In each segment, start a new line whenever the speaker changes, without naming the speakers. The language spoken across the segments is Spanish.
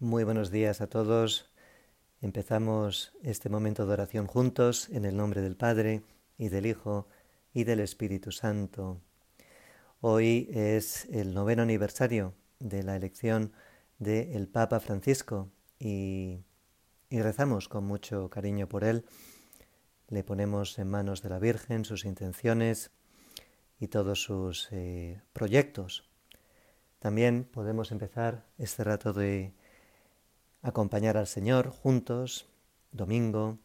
Muy buenos días a todos. Empezamos este momento de oración juntos en el nombre del Padre y del Hijo y del Espíritu Santo. Hoy es el noveno aniversario de la elección del Papa Francisco y, y, rezamos con mucho cariño por él. Le ponemos en manos de la Virgen sus intenciones y todos sus eh, proyectos. También podemos empezar este rato de acompañar al Señor juntos, domingo,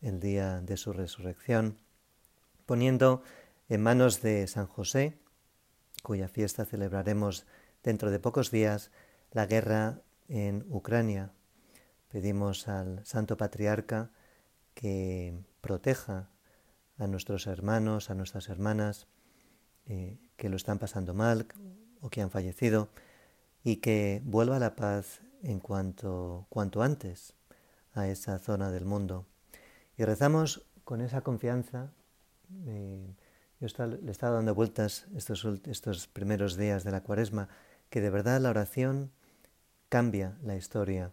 el día de su resurrección, poniendo en manos de San José, cuya fiesta celebraremos dentro de pocos días, la guerra en Ucrania. Pedimos al Santo Patriarca que proteja a nuestros hermanos, a nuestras hermanas eh, que lo están pasando mal o que han fallecido y que vuelva la paz en cuanto, cuanto antes a esa zona del mundo. Y rezamos con esa confianza. Eh, yo le he estado dando vueltas estos, estos primeros días de la cuaresma, que de verdad la oración cambia la historia.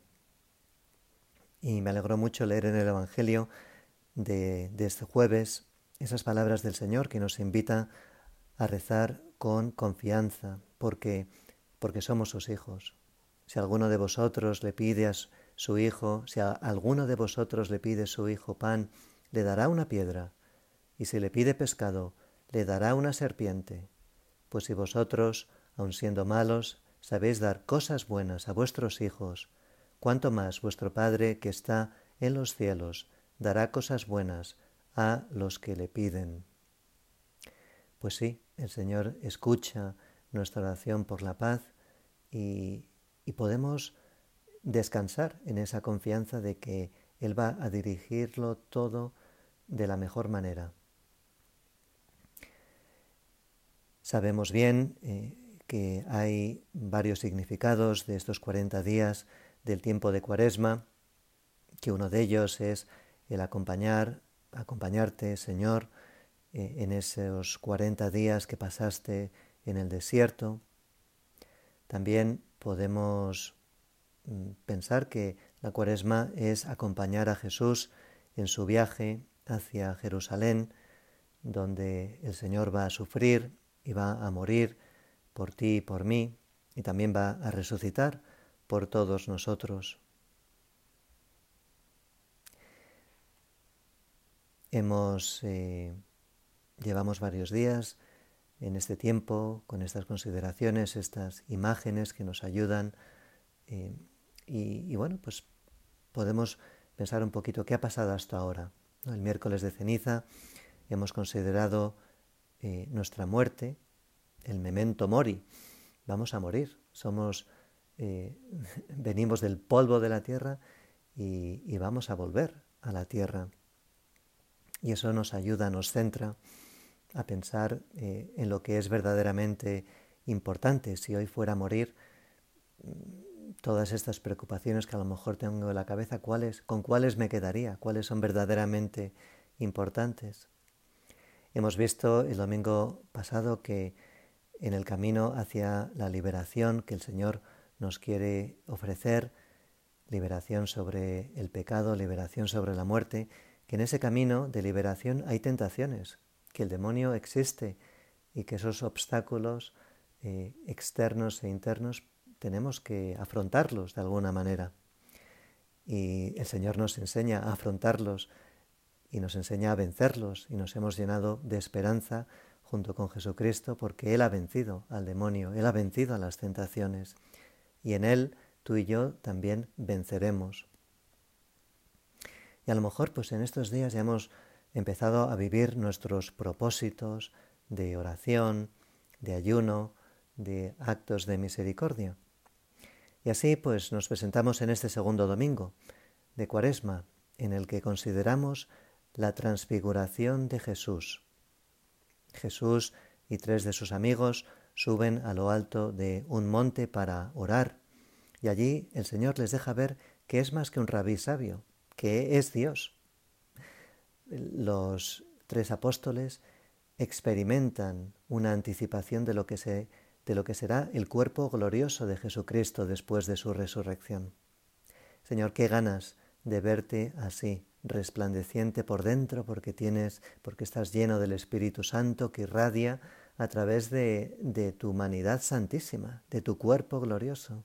Y me alegró mucho leer en el Evangelio de, de este jueves esas palabras del Señor que nos invita a rezar con confianza, porque, porque somos sus hijos, si alguno de vosotros le pide a su hijo, si a alguno de vosotros le pide su hijo pan, le dará una piedra, y si le pide pescado, le dará una serpiente. Pues si vosotros, aun siendo malos, sabéis dar cosas buenas a vuestros hijos, cuánto más vuestro Padre que está en los cielos dará cosas buenas a los que le piden. Pues sí, el Señor escucha nuestra oración por la paz y, y podemos descansar en esa confianza de que Él va a dirigirlo todo de la mejor manera. Sabemos bien eh, que hay varios significados de estos 40 días del tiempo de Cuaresma, que uno de ellos es el acompañar, acompañarte, Señor, eh, en esos 40 días que pasaste en el desierto. También podemos mm, pensar que la cuaresma es acompañar a Jesús en su viaje hacia Jerusalén, donde el Señor va a sufrir y va a morir por ti y por mí, y también va a resucitar por todos nosotros. Hemos, eh, llevamos varios días en este tiempo, con estas consideraciones, estas imágenes que nos ayudan. Eh, y, bueno, pues podemos pensar un poquito qué ha pasado hasta ahora. El miércoles de ceniza hemos considerado eh, nuestra muerte, el memento mori. Vamos a morir, somos, eh, venimos del polvo de la tierra y, y vamos a volver a la tierra. Y eso nos ayuda, nos centra a pensar eh, en lo que es verdaderamente importante. Si hoy fuera a morir, mm, todas estas preocupaciones que a lo mejor tengo en la cabeza, ¿cuáles, ¿con cuáles me quedaría? ¿Cuáles son verdaderamente importantes? Hemos visto el domingo pasado que en el camino hacia la liberación que el Señor nos quiere ofrecer, liberación sobre el pecado, liberación sobre la muerte, que en ese camino de liberación hay tentaciones, que el demonio existe y que esos obstáculos eh, externos e internos tenemos que afrontarlos de alguna manera. Y el Señor nos enseña a afrontarlos y nos enseña a vencerlos y nos hemos llenado de esperanza junto con Jesucristo porque Él ha vencido al demonio, Él ha vencido a las tentaciones y en Él tú y yo también venceremos. Y a lo mejor pues en estos días ya hemos empezado a vivir nuestros propósitos de oración, de ayuno, de actos de misericordia. Y así pues nos presentamos en este segundo domingo de Cuaresma, en el que consideramos la transfiguración de Jesús. Jesús y tres de sus amigos suben a lo alto de un monte para orar, y allí el Señor les deja ver que es más que un rabí sabio, que es Dios, los tres apóstoles experimentan una anticipación de lo que, se, de lo que será el cuerpo glorioso de Jesucristo después de su resurrección. Señor, qué ganas de verte así, resplandeciente por dentro, porque tienes, porque estás lleno del Espíritu Santo que irradia a través de, de tu humanidad santísima, de tu cuerpo glorioso.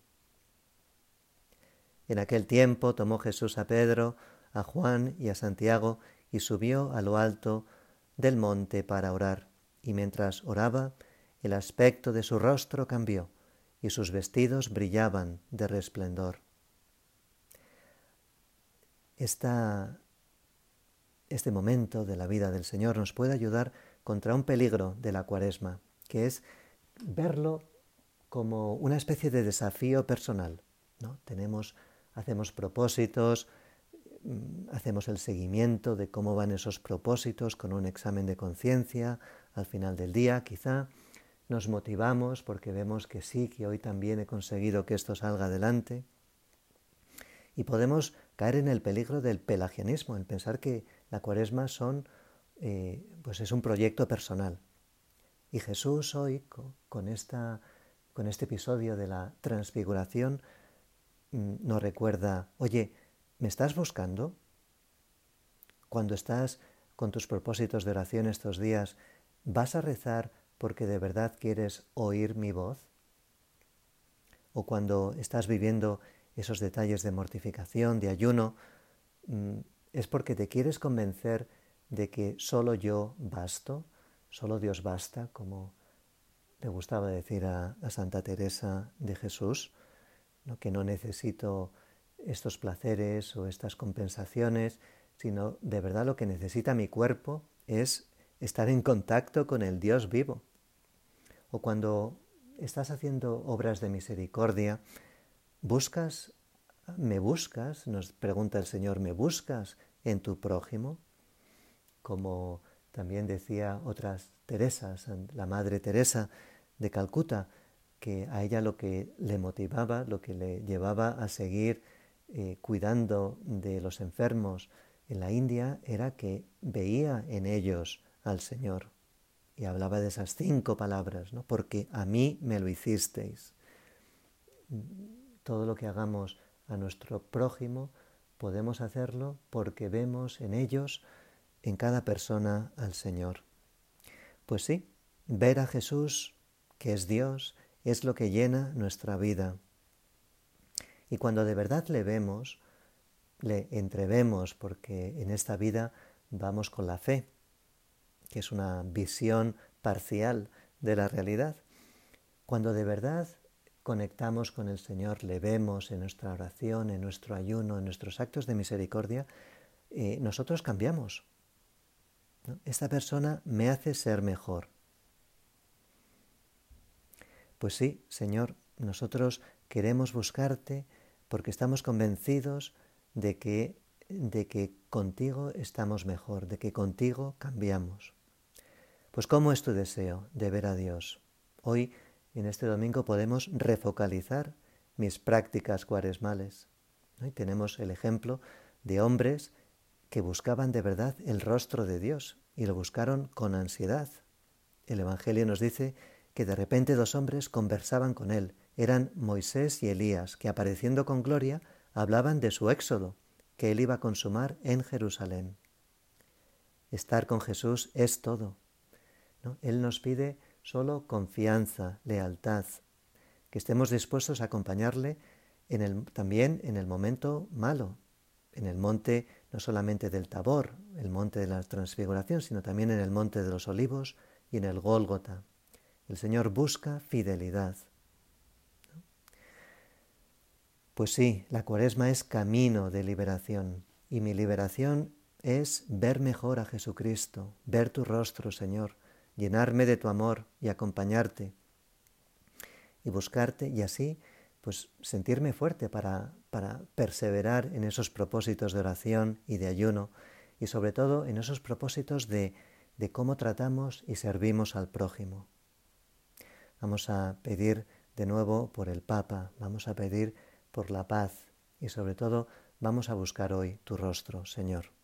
En aquel tiempo tomó Jesús a Pedro, a Juan y a Santiago y subió a lo alto del monte para orar. Y mientras oraba, el aspecto de su rostro cambió y sus vestidos brillaban de resplendor. Esta, este momento de la vida del Señor nos puede ayudar contra un peligro de la cuaresma, que es verlo como una especie de desafío personal. ¿no? Tenemos, hacemos propósitos, hacemos el seguimiento de cómo van esos propósitos con un examen de conciencia al final del día, quizá. Nos motivamos porque vemos que sí, que hoy también he conseguido que esto salga adelante. Y podemos caer en el peligro del pelagianismo, en pensar que la cuaresma son, eh, pues es un proyecto personal. Y Jesús hoy, con, esta, con este episodio de la transfiguración, mm, nos recuerda, oye, ¿me estás buscando? Cuando estás con tus propósitos de oración estos días, ¿vas a rezar porque de verdad quieres oír mi voz? O cuando estás viviendo esos detalles de mortificación, de ayuno, mm, es porque te quieres convencer de que solo yo basto, solo Dios basta, como le gustaba decir a, Santa Teresa de Jesús, que no necesito estos placeres o estas compensaciones, sino de verdad lo que necesita mi cuerpo es estar en contacto con el Dios vivo. O cuando estás haciendo obras de misericordia, ¿Buscas, me buscas? Nos pregunta el Señor, ¿me buscas en tu prójimo? Como también decía otras Teresas, la Madre Teresa de Calcuta, que a ella lo que le motivaba, lo que le llevaba a seguir eh, cuidando de los enfermos en la India era que veía en ellos al Señor. Y hablaba de esas cinco palabras, ¿no? Porque a mí me lo hicisteis todo lo que hagamos a nuestro prójimo, podemos hacerlo porque vemos en ellos, en cada persona, al Señor. Pues sí, ver a Jesús, que es Dios, es lo que llena nuestra vida. Y cuando de verdad le vemos, le entrevemos, porque en esta vida vamos con la fe, que es una visión parcial de la realidad. Cuando de verdad conectamos con el Señor, le vemos en nuestra oración, en nuestro ayuno, en nuestros actos de misericordia, eh, nosotros cambiamos. Esta persona me hace ser mejor. Pues sí, Señor, nosotros queremos buscarte porque estamos convencidos de que, de que contigo estamos mejor, de que contigo cambiamos. Pues ¿cómo es tu deseo de ver a Dios? Hoy en este domingo podemos refocalizar mis prácticas cuaresmales. Y tenemos el ejemplo de hombres que buscaban de verdad el rostro de Dios y lo buscaron con ansiedad. El Evangelio nos dice que de repente dos hombres conversaban con él. Eran Moisés y Elías, que apareciendo con gloria hablaban de su éxodo, que él iba a consumar en Jerusalén. Estar con Jesús es todo. Él nos pide solo confianza, lealtad, que estemos dispuestos a acompañarle en el, también en el momento malo, en el monte no solamente del Tabor, el monte de la transfiguración, sino también en el monte de los olivos y en el Gólgota. El Señor busca fidelidad. Pues sí, la cuaresma es camino de liberación y mi liberación es ver mejor a Jesucristo, ver tu rostro, Señor, llenarme de tu amor y acompañarte y buscarte y así pues sentirme fuerte para, para perseverar en esos propósitos de oración y de ayuno y sobre todo en esos propósitos de, de cómo tratamos y servimos al prójimo. Vamos a pedir de nuevo por el Papa, vamos a pedir por la paz y sobre todo vamos a buscar hoy tu rostro, Señor.